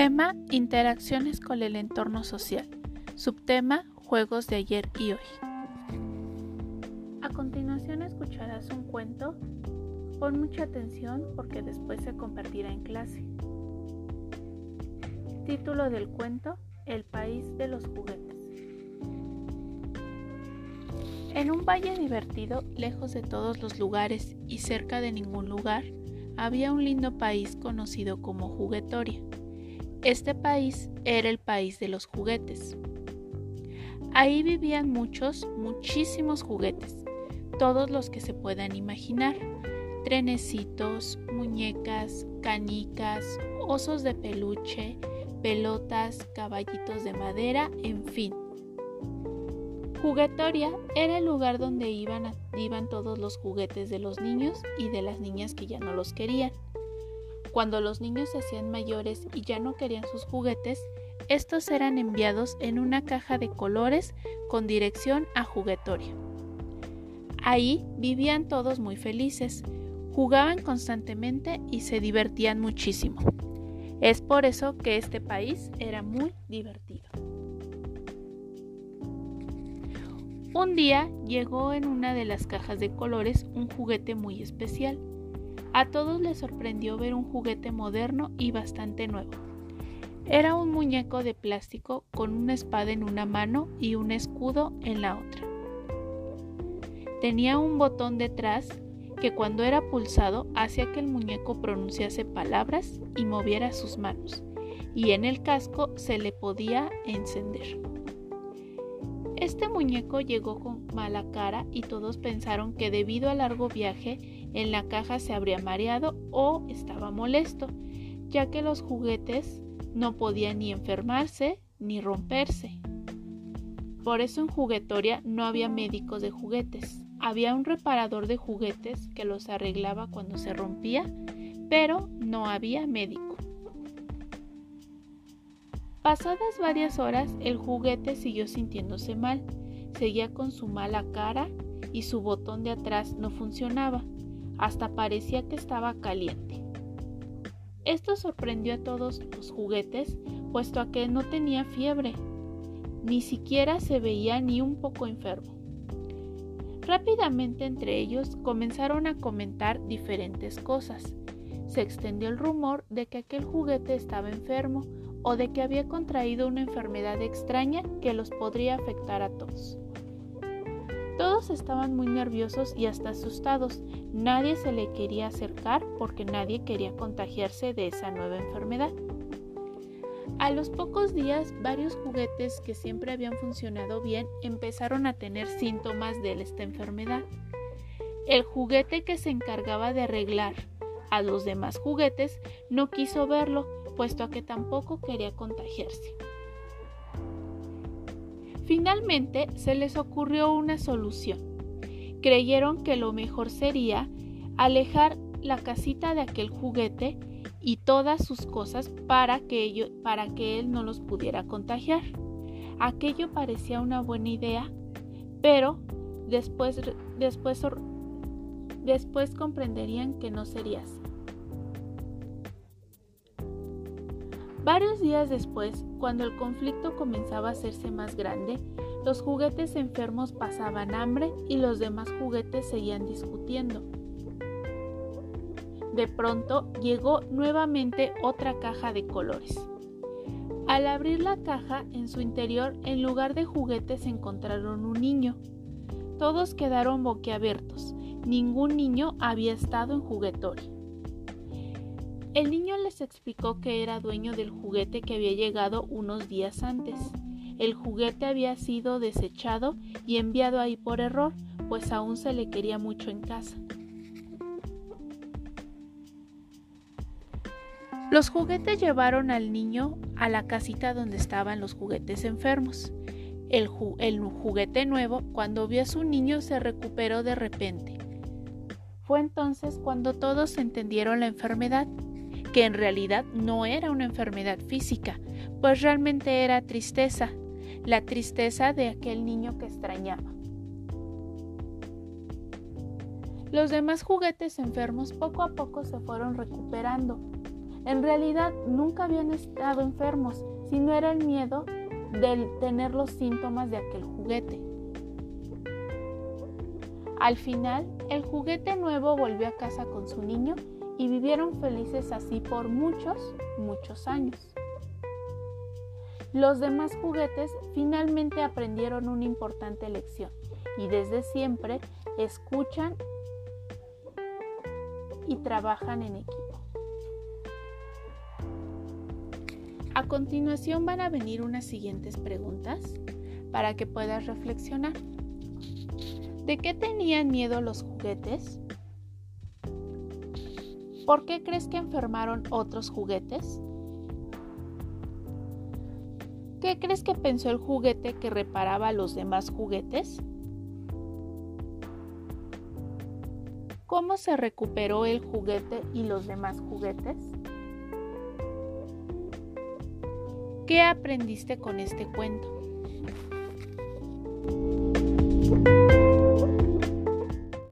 Tema Interacciones con el entorno social. Subtema Juegos de ayer y hoy. A continuación escucharás un cuento. Pon mucha atención porque después se convertirá en clase. Título del cuento El país de los juguetes. En un valle divertido, lejos de todos los lugares y cerca de ningún lugar, había un lindo país conocido como Juguetoria. Este país era el país de los juguetes. Ahí vivían muchos, muchísimos juguetes, todos los que se puedan imaginar. Trenecitos, muñecas, canicas, osos de peluche, pelotas, caballitos de madera, en fin. Juguetoria era el lugar donde iban, iban todos los juguetes de los niños y de las niñas que ya no los querían. Cuando los niños se hacían mayores y ya no querían sus juguetes, estos eran enviados en una caja de colores con dirección a juguetoria. Ahí vivían todos muy felices, jugaban constantemente y se divertían muchísimo. Es por eso que este país era muy divertido. Un día llegó en una de las cajas de colores un juguete muy especial. A todos les sorprendió ver un juguete moderno y bastante nuevo. Era un muñeco de plástico con una espada en una mano y un escudo en la otra. Tenía un botón detrás que cuando era pulsado hacía que el muñeco pronunciase palabras y moviera sus manos, y en el casco se le podía encender. Este muñeco llegó con mala cara y todos pensaron que debido al largo viaje en la caja se habría mareado o estaba molesto, ya que los juguetes no podían ni enfermarse ni romperse. Por eso en juguetoria no había médicos de juguetes. Había un reparador de juguetes que los arreglaba cuando se rompía, pero no había médico. Pasadas varias horas, el juguete siguió sintiéndose mal. Seguía con su mala cara y su botón de atrás no funcionaba hasta parecía que estaba caliente. Esto sorprendió a todos los juguetes, puesto a que no tenía fiebre, ni siquiera se veía ni un poco enfermo. Rápidamente entre ellos comenzaron a comentar diferentes cosas. Se extendió el rumor de que aquel juguete estaba enfermo o de que había contraído una enfermedad extraña que los podría afectar a todos. Todos estaban muy nerviosos y hasta asustados. Nadie se le quería acercar porque nadie quería contagiarse de esa nueva enfermedad. A los pocos días, varios juguetes que siempre habían funcionado bien empezaron a tener síntomas de esta enfermedad. El juguete que se encargaba de arreglar a los demás juguetes no quiso verlo, puesto a que tampoco quería contagiarse. Finalmente se les ocurrió una solución. Creyeron que lo mejor sería alejar la casita de aquel juguete y todas sus cosas para que, para que él no los pudiera contagiar. Aquello parecía una buena idea, pero después, después, después comprenderían que no sería así. Varios días después, cuando el conflicto comenzaba a hacerse más grande, los juguetes enfermos pasaban hambre y los demás juguetes seguían discutiendo. De pronto llegó nuevamente otra caja de colores. Al abrir la caja, en su interior, en lugar de juguetes, encontraron un niño. Todos quedaron boquiabiertos. Ningún niño había estado en juguetorio. El niño les explicó que era dueño del juguete que había llegado unos días antes. El juguete había sido desechado y enviado ahí por error, pues aún se le quería mucho en casa. Los juguetes llevaron al niño a la casita donde estaban los juguetes enfermos. El, juguete nuevo, cuando vio a su niño, se recuperó de repente. Fue entonces cuando todos entendieron la enfermedad que en realidad no era una enfermedad física, pues realmente era tristeza, la tristeza de aquel niño que extrañaba. Los demás juguetes enfermos poco a poco se fueron recuperando. En realidad nunca habían estado enfermos, sino era el miedo de tener los síntomas de aquel juguete. Al final, el juguete nuevo volvió a casa con su niño y vivieron felices así por muchos, muchos años. Los demás juguetes finalmente aprendieron una importante lección y desde siempre escuchan y trabajan en equipo. A continuación van a venir unas siguientes preguntas para que puedas reflexionar. ¿De qué tenían miedo los juguetes? ¿Por qué crees que enfermaron otros juguetes? ¿Qué crees que pensó el juguete que reparaba los demás juguetes? ¿Cómo se recuperó el juguete y los demás juguetes? ¿Qué aprendiste con este cuento?